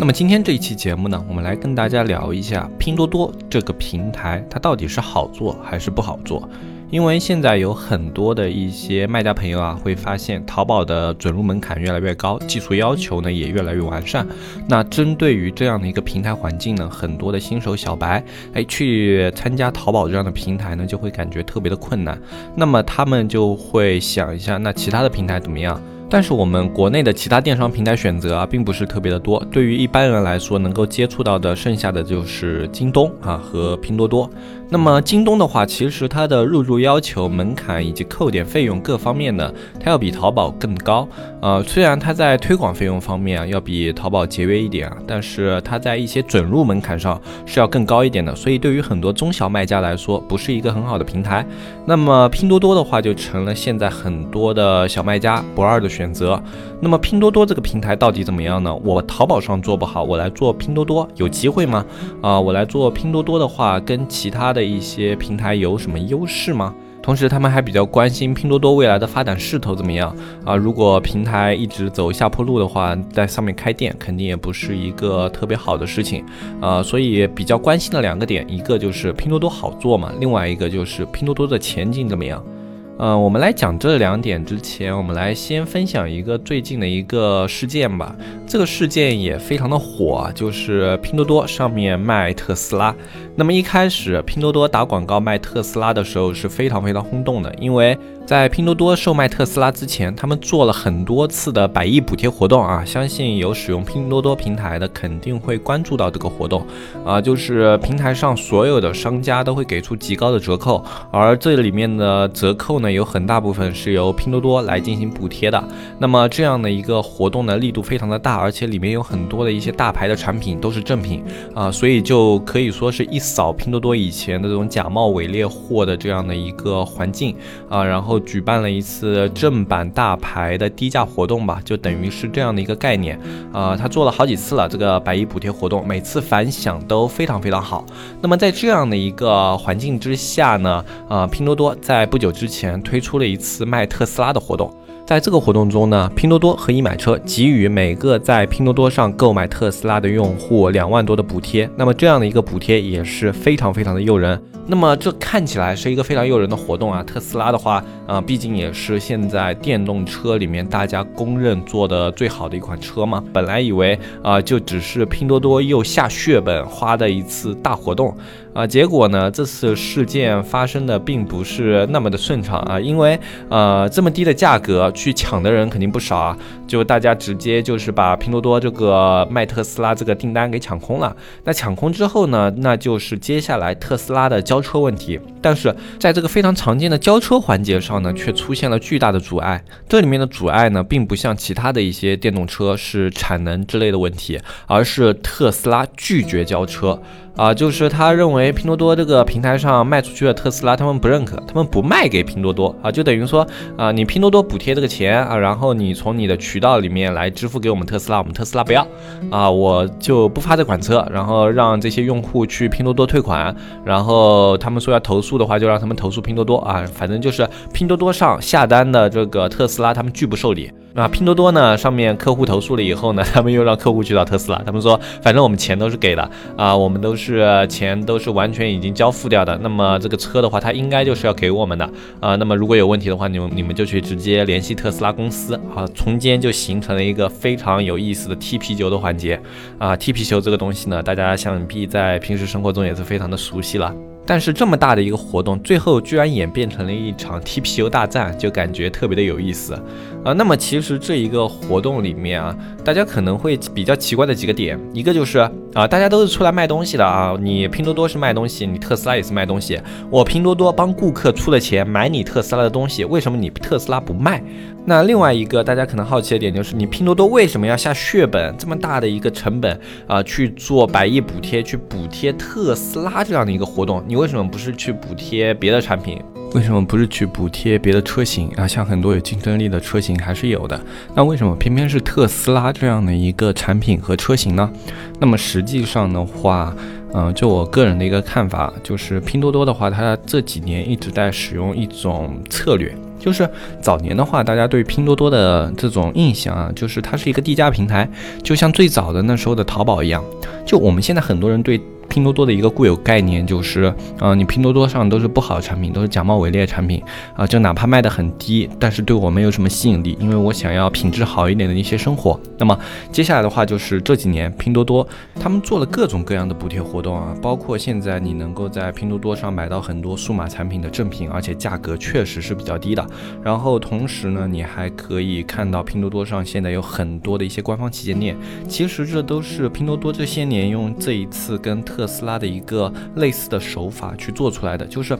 那么今天这一期节目呢，我们来跟大家聊一下拼多多这个平台，它到底是好做还是不好做？因为现在有很多的一些卖家朋友啊，会发现淘宝的准入门槛越来越高，技术要求呢也越来越完善。那针对于这样的一个平台环境呢，很多的新手小白，哎，去参加淘宝这样的平台呢，就会感觉特别的困难。那么他们就会想一下，那其他的平台怎么样？但是我们国内的其他电商平台选择啊，并不是特别的多。对于一般人来说，能够接触到的剩下的就是京东啊和拼多多。那么京东的话，其实它的入驻要求、门槛以及扣点费用各方面呢，它要比淘宝更高。呃，虽然它在推广费用方面啊要比淘宝节约一点啊，但是它在一些准入门槛上是要更高一点的。所以对于很多中小卖家来说，不是一个很好的平台。那么拼多多的话，就成了现在很多的小卖家不二的选择。那么拼多多这个平台到底怎么样呢？我淘宝上做不好，我来做拼多多有机会吗？啊，我来做拼多多的话，跟其他的。一些平台有什么优势吗？同时，他们还比较关心拼多多未来的发展势头怎么样啊？如果平台一直走下坡路的话，在上面开店肯定也不是一个特别好的事情啊。所以比较关心的两个点，一个就是拼多多好做嘛，另外一个就是拼多多的前景怎么样。嗯，我们来讲这两点之前，我们来先分享一个最近的一个事件吧。这个事件也非常的火，就是拼多多上面卖特斯拉。那么一开始拼多多打广告卖特斯拉的时候是非常非常轰动的，因为。在拼多多售卖特斯拉之前，他们做了很多次的百亿补贴活动啊！相信有使用拼多多平台的肯定会关注到这个活动啊，就是平台上所有的商家都会给出极高的折扣，而这里面的折扣呢，有很大部分是由拼多多来进行补贴的。那么这样的一个活动呢，力度非常的大，而且里面有很多的一些大牌的产品都是正品啊，所以就可以说是一扫拼多多以前的这种假冒伪劣货的这样的一个环境啊，然后。举办了一次正版大牌的低价活动吧，就等于是这样的一个概念啊。他做了好几次了，这个百亿补贴活动，每次反响都非常非常好。那么在这样的一个环境之下呢，啊，拼多多在不久之前推出了一次卖特斯拉的活动。在这个活动中呢，拼多多和易买车给予每个在拼多多上购买特斯拉的用户两万多的补贴。那么这样的一个补贴也是非常非常的诱人。那么这看起来是一个非常诱人的活动啊！特斯拉的话，啊，毕竟也是现在电动车里面大家公认做的最好的一款车嘛。本来以为啊，就只是拼多多又下血本花的一次大活动。啊，结果呢？这次事件发生的并不是那么的顺畅啊，因为呃，这么低的价格去抢的人肯定不少啊，就大家直接就是把拼多多这个卖特斯拉这个订单给抢空了。那抢空之后呢，那就是接下来特斯拉的交车问题。但是在这个非常常见的交车环节上呢，却出现了巨大的阻碍。这里面的阻碍呢，并不像其他的一些电动车是产能之类的问题，而是特斯拉拒绝交车。啊，就是他认为拼多多这个平台上卖出去的特斯拉，他们不认可，他们不卖给拼多多啊，就等于说啊，你拼多多补贴这个钱啊，然后你从你的渠道里面来支付给我们特斯拉，我们特斯拉不要啊，我就不发这款车，然后让这些用户去拼多多退款，然后他们说要投诉的话，就让他们投诉拼多多啊，反正就是拼多多上下单的这个特斯拉，他们拒不受理。那拼多多呢？上面客户投诉了以后呢，他们又让客户去找特斯拉，他们说，反正我们钱都是给的啊，我们都是钱都是完全已经交付掉的。那么这个车的话，他应该就是要给我们的啊。那么如果有问题的话，你们你们就去直接联系特斯拉公司啊。中间就形成了一个非常有意思的踢皮球的环节啊。踢皮球这个东西呢，大家想必在平时生活中也是非常的熟悉了。但是这么大的一个活动，最后居然演变成了一场 TPU 大战，就感觉特别的有意思啊。那么其实这一个活动里面啊，大家可能会比较奇怪的几个点，一个就是啊，大家都是出来卖东西的啊，你拼多多是卖东西，你特斯拉也是卖东西，我拼多多帮顾客出了钱买你特斯拉的东西，为什么你特斯拉不卖？那另外一个大家可能好奇的点就是，你拼多多为什么要下血本这么大的一个成本啊去做百亿补贴，去补贴特斯拉这样的一个活动？你为什么不是去补贴别的产品？为什么不是去补贴别的车型啊？像很多有竞争力的车型还是有的。那为什么偏偏是特斯拉这样的一个产品和车型呢？那么实际上的话，嗯，就我个人的一个看法，就是拼多多的话，它这几年一直在使用一种策略。就是早年的话，大家对拼多多的这种印象啊，就是它是一个低价平台，就像最早的那时候的淘宝一样。就我们现在很多人对。拼多多的一个固有概念就是，呃，你拼多多上都是不好的产品，都是假冒伪劣产品啊，就哪怕卖的很低，但是对我没有什么吸引力，因为我想要品质好一点的一些生活。那么接下来的话就是这几年拼多多他们做了各种各样的补贴活动啊，包括现在你能够在拼多多上买到很多数码产品的正品，而且价格确实是比较低的。然后同时呢，你还可以看到拼多多上现在有很多的一些官方旗舰店，其实这都是拼多多这些年用这一次跟特特斯拉的一个类似的手法去做出来的，就是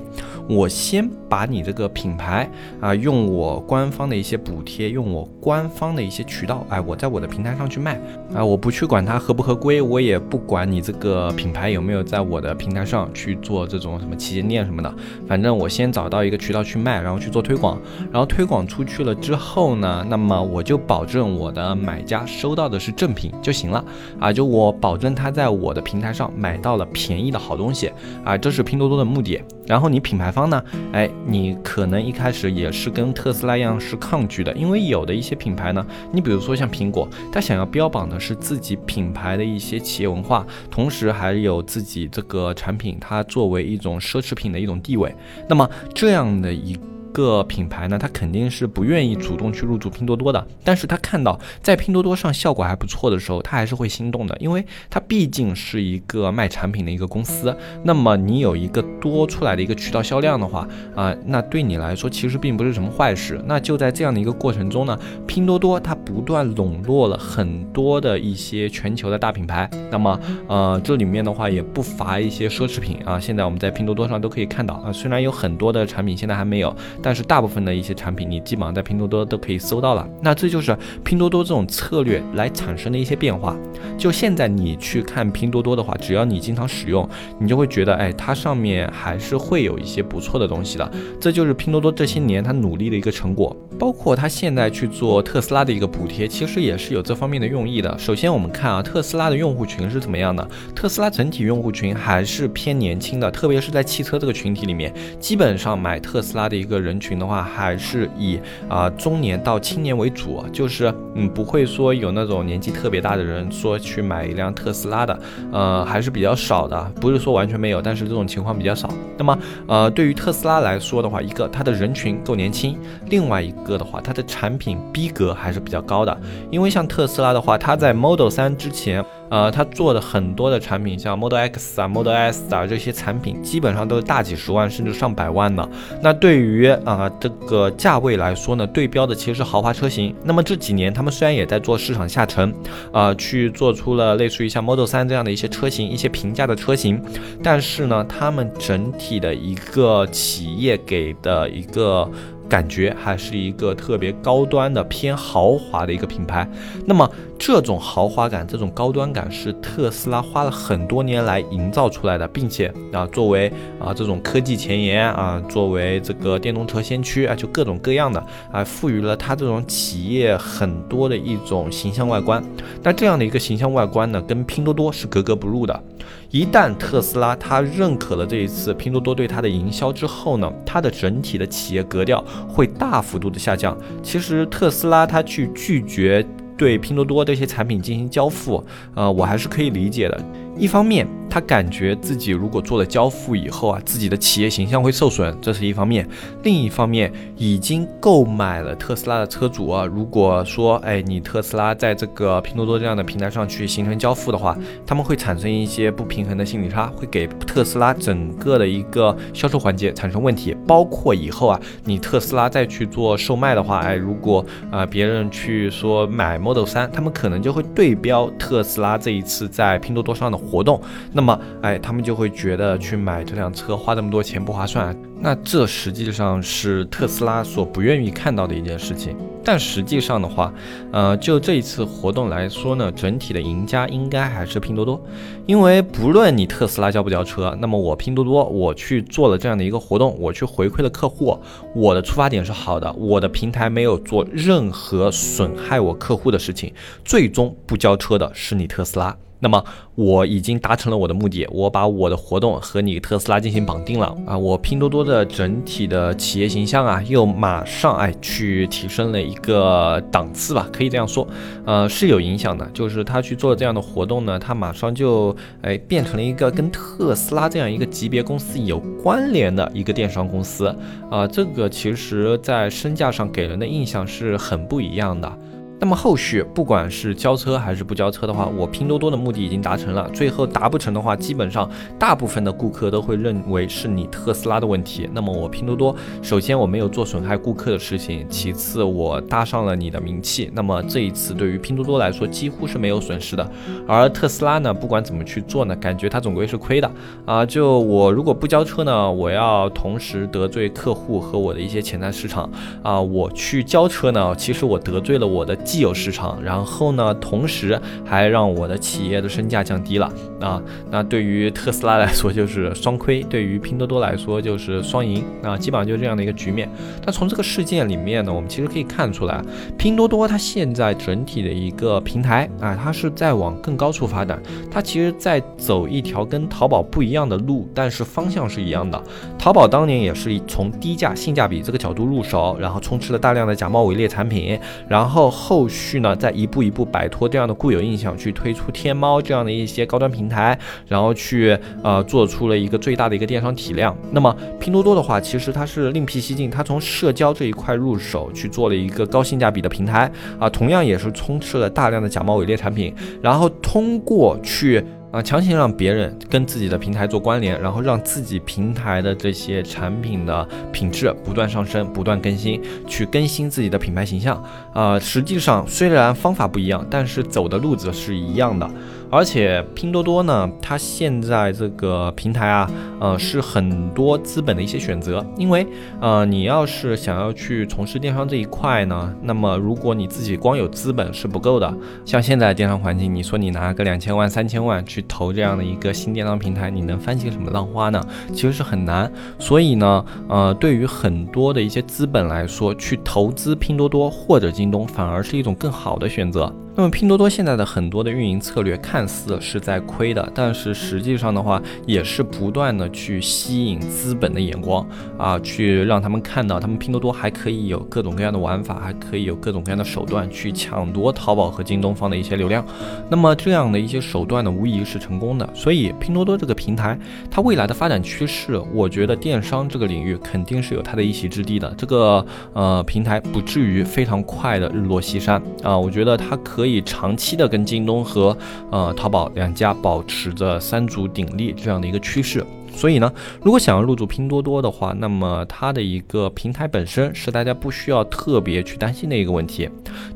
我先把你这个品牌啊，用我官方的一些补贴，用我官方的一些渠道，哎，我在我的平台上去卖啊，我不去管它合不合规，我也不管你这个品牌有没有在我的平台上去做这种什么旗舰店什么的，反正我先找到一个渠道去卖，然后去做推广，然后推广出去了之后呢，那么我就保证我的买家收到的是正品就行了啊，就我保证他在我的平台上买到到了。便宜的好东西啊，这是拼多多的目的。然后你品牌方呢，哎，你可能一开始也是跟特斯拉一样是抗拒的，因为有的一些品牌呢，你比如说像苹果，它想要标榜的是自己品牌的一些企业文化，同时还有自己这个产品它作为一种奢侈品的一种地位。那么这样的一个品牌呢，他肯定是不愿意主动去入驻拼多多的，但是他看到在拼多多上效果还不错的时候，他还是会心动的，因为他毕竟是一个卖产品的一个公司。那么你有一个多出来的一个渠道销量的话，啊，那对你来说其实并不是什么坏事。那就在这样的一个过程中呢，拼多多它不断笼络了很多的一些全球的大品牌。那么，呃，这里面的话也不乏一些奢侈品啊。现在我们在拼多多上都可以看到啊，虽然有很多的产品现在还没有。但是大部分的一些产品，你基本上在拼多多都可以搜到了。那这就是拼多多这种策略来产生的一些变化。就现在你去看拼多多的话，只要你经常使用，你就会觉得，哎，它上面还是会有一些不错的东西的。这就是拼多多这些年它努力的一个成果。包括它现在去做特斯拉的一个补贴，其实也是有这方面的用意的。首先我们看啊，特斯拉的用户群是怎么样的？特斯拉整体用户群还是偏年轻的，特别是在汽车这个群体里面，基本上买特斯拉的一个人。人群的话还是以啊中年到青年为主，就是嗯不会说有那种年纪特别大的人说去买一辆特斯拉的，呃还是比较少的，不是说完全没有，但是这种情况比较少。那么呃对于特斯拉来说的话，一个它的人群够年轻，另外一个的话它的产品逼格还是比较高的，因为像特斯拉的话，它在 Model 三之前。呃，他做的很多的产品，像 Model X 啊、Model S 啊这些产品，基本上都是大几十万甚至上百万的。那对于啊这个价位来说呢，对标的其实是豪华车型。那么这几年他们虽然也在做市场下沉，啊去做出了类似于像 Model 3这样的一些车型，一些平价的车型，但是呢，他们整体的一个企业给的一个。感觉还是一个特别高端的、偏豪华的一个品牌。那么，这种豪华感、这种高端感是特斯拉花了很多年来营造出来的，并且啊，作为啊这种科技前沿啊，作为这个电动车先驱啊，就各种各样的啊，赋予了它这种企业很多的一种形象外观。那这样的一个形象外观呢，跟拼多多是格格不入的。一旦特斯拉它认可了这一次拼多多对它的营销之后呢，它的整体的企业格调会大幅度的下降。其实特斯拉它去拒绝对拼多多这些产品进行交付，呃，我还是可以理解的。一方面，他感觉自己如果做了交付以后啊，自己的企业形象会受损，这是一方面；另一方面，已经购买了特斯拉的车主啊，如果说哎，你特斯拉在这个拼多多这样的平台上去形成交付的话，他们会产生一些不平衡的心理差，会给特斯拉整个的一个销售环节产生问题。包括以后啊，你特斯拉再去做售卖的话，哎，如果啊别人去说买 Model 三，他们可能就会对标特斯拉这一次在拼多多上的活动，那么哎，他们就会觉得去买这辆车花这么多钱不划算。那这实际上是特斯拉所不愿意看到的一件事情。但实际上的话，呃，就这一次活动来说呢，整体的赢家应该还是拼多多，因为不论你特斯拉交不交车，那么我拼多多我去做了这样的一个活动，我去回馈了客户，我的出发点是好的，我的平台没有做任何损害我客户的事情，最终不交车的是你特斯拉。那么我已经达成了我的目的，我把我的活动和你特斯拉进行绑定了啊，我拼多多的整体的企业形象啊，又马上哎去提升了一个档次吧，可以这样说，呃是有影响的，就是他去做这样的活动呢，他马上就哎变成了一个跟特斯拉这样一个级别公司有关联的一个电商公司啊，这个其实在身价上给人的印象是很不一样的。那么后续不管是交车还是不交车的话，我拼多多的目的已经达成了。最后达不成的话，基本上大部分的顾客都会认为是你特斯拉的问题。那么我拼多多，首先我没有做损害顾客的事情，其次我搭上了你的名气。那么这一次对于拼多多来说几乎是没有损失的。而特斯拉呢，不管怎么去做呢，感觉它总归是亏的啊。就我如果不交车呢，我要同时得罪客户和我的一些潜在市场啊。我去交车呢，其实我得罪了我的。既有市场，然后呢，同时还让我的企业的身价降低了啊。那对于特斯拉来说就是双亏，对于拼多多来说就是双赢啊。基本上就是这样的一个局面。但从这个事件里面呢，我们其实可以看出来，拼多多它现在整体的一个平台啊，它是在往更高处发展。它其实在走一条跟淘宝不一样的路，但是方向是一样的。淘宝当年也是从低价性价比这个角度入手，然后充斥了大量的假冒伪劣产品，然后后。后续呢，再一步一步摆脱这样的固有印象，去推出天猫这样的一些高端平台，然后去呃做出了一个最大的一个电商体量。那么拼多多的话，其实它是另辟蹊径，它从社交这一块入手，去做了一个高性价比的平台啊，同样也是充斥了大量的假冒伪劣产品，然后通过去。啊，强行让别人跟自己的平台做关联，然后让自己平台的这些产品的品质不断上升、不断更新，去更新自己的品牌形象。啊，实际上虽然方法不一样，但是走的路子是一样的。而且拼多多呢，它现在这个平台啊，呃，是很多资本的一些选择。因为，呃，你要是想要去从事电商这一块呢，那么如果你自己光有资本是不够的。像现在电商环境，你说你拿个两千万、三千万去投这样的一个新电商平台，你能翻起什么浪花呢？其实是很难。所以呢，呃，对于很多的一些资本来说，去投资拼多多或者京东，反而是一种更好的选择。那么拼多多现在的很多的运营策略看似是在亏的，但是实际上的话也是不断的去吸引资本的眼光啊，去让他们看到他们拼多多还可以有各种各样的玩法，还可以有各种各样的手段去抢夺淘宝和京东方的一些流量。那么这样的一些手段呢，无疑是成功的。所以拼多多这个平台，它未来的发展趋势，我觉得电商这个领域肯定是有它的一席之地的。这个呃平台不至于非常快的日落西山啊，我觉得它可以。可以长期的跟京东和呃淘宝两家保持着三足鼎立这样的一个趋势，所以呢，如果想要入驻拼多多的话，那么它的一个平台本身是大家不需要特别去担心的一个问题。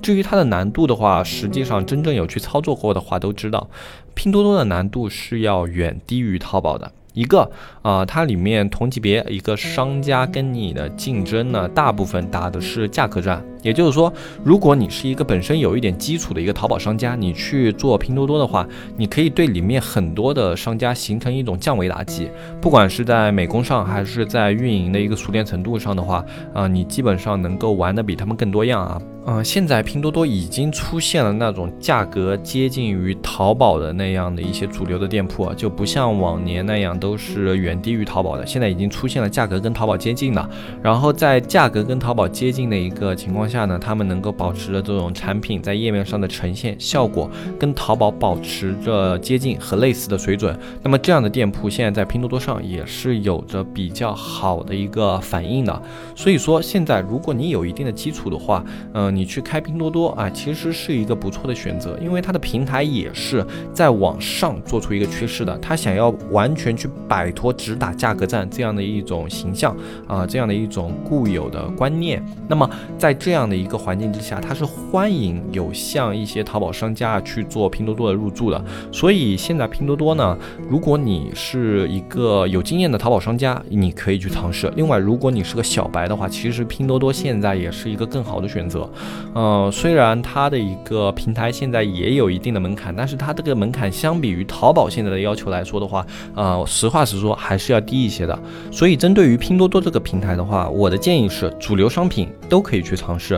至于它的难度的话，实际上真正有去操作过的话都知道，拼多多的难度是要远低于淘宝的。一个啊，它里面同级别一个商家跟你的竞争呢，大部分打的是价格战。也就是说，如果你是一个本身有一点基础的一个淘宝商家，你去做拼多多的话，你可以对里面很多的商家形成一种降维打击。不管是在美工上，还是在运营的一个熟练程度上的话，啊，你基本上能够玩的比他们更多样啊。嗯，现在拼多多已经出现了那种价格接近于淘宝的那样的一些主流的店铺，就不像往年那样都是远低于淘宝的。现在已经出现了价格跟淘宝接近的，然后在价格跟淘宝接近的一个情况下下呢，他们能够保持着这种产品在页面上的呈现效果跟淘宝保持着接近和类似的水准。那么这样的店铺现在在拼多多上也是有着比较好的一个反应的。所以说现在如果你有一定的基础的话，嗯。你去开拼多多啊，其实是一个不错的选择，因为它的平台也是在往上做出一个趋势的。它想要完全去摆脱只打价格战这样的一种形象啊，这样的一种固有的观念。那么在这样这样的一个环境之下，它是欢迎有像一些淘宝商家去做拼多多的入驻的。所以现在拼多多呢，如果你是一个有经验的淘宝商家，你可以去尝试。另外，如果你是个小白的话，其实拼多多现在也是一个更好的选择。呃，虽然它的一个平台现在也有一定的门槛，但是它这个门槛相比于淘宝现在的要求来说的话，呃，实话实说还是要低一些的。所以针对于拼多多这个平台的话，我的建议是主流商品都可以去尝试。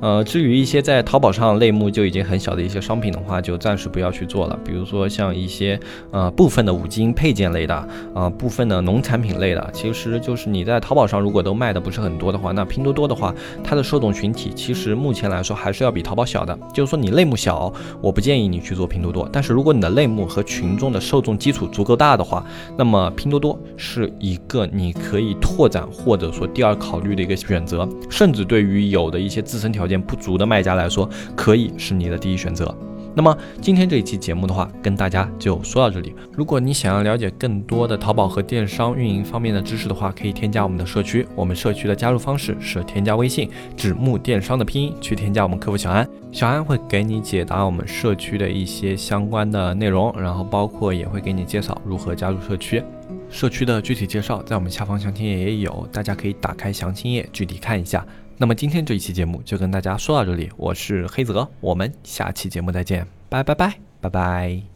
呃，至于一些在淘宝上类目就已经很小的一些商品的话，就暂时不要去做了。比如说像一些呃部分的五金配件类的，啊部分的农产品类的，其实就是你在淘宝上如果都卖的不是很多的话，那拼多多的话，它的受众群体其实目前来说还是要比淘宝小的。就是说你类目小，我不建议你去做拼多多。但是如果你的类目和群众的受众基础足够大的话，那么拼多多是一个你可以拓展或者说第二考虑的一个选择，甚至对于有的一些自身条件。不足的卖家来说，可以是你的第一选择。那么今天这一期节目的话，跟大家就说到这里。如果你想要了解更多的淘宝和电商运营方面的知识的话，可以添加我们的社区。我们社区的加入方式是添加微信“指木电商”的拼音去添加我们客服小安，小安会给你解答我们社区的一些相关的内容，然后包括也会给你介绍如何加入社区。社区的具体介绍在我们下方详情页也有，大家可以打开详情页具体看一下。那么今天这一期节目就跟大家说到这里，我是黑泽，我们下期节目再见，拜拜拜拜拜。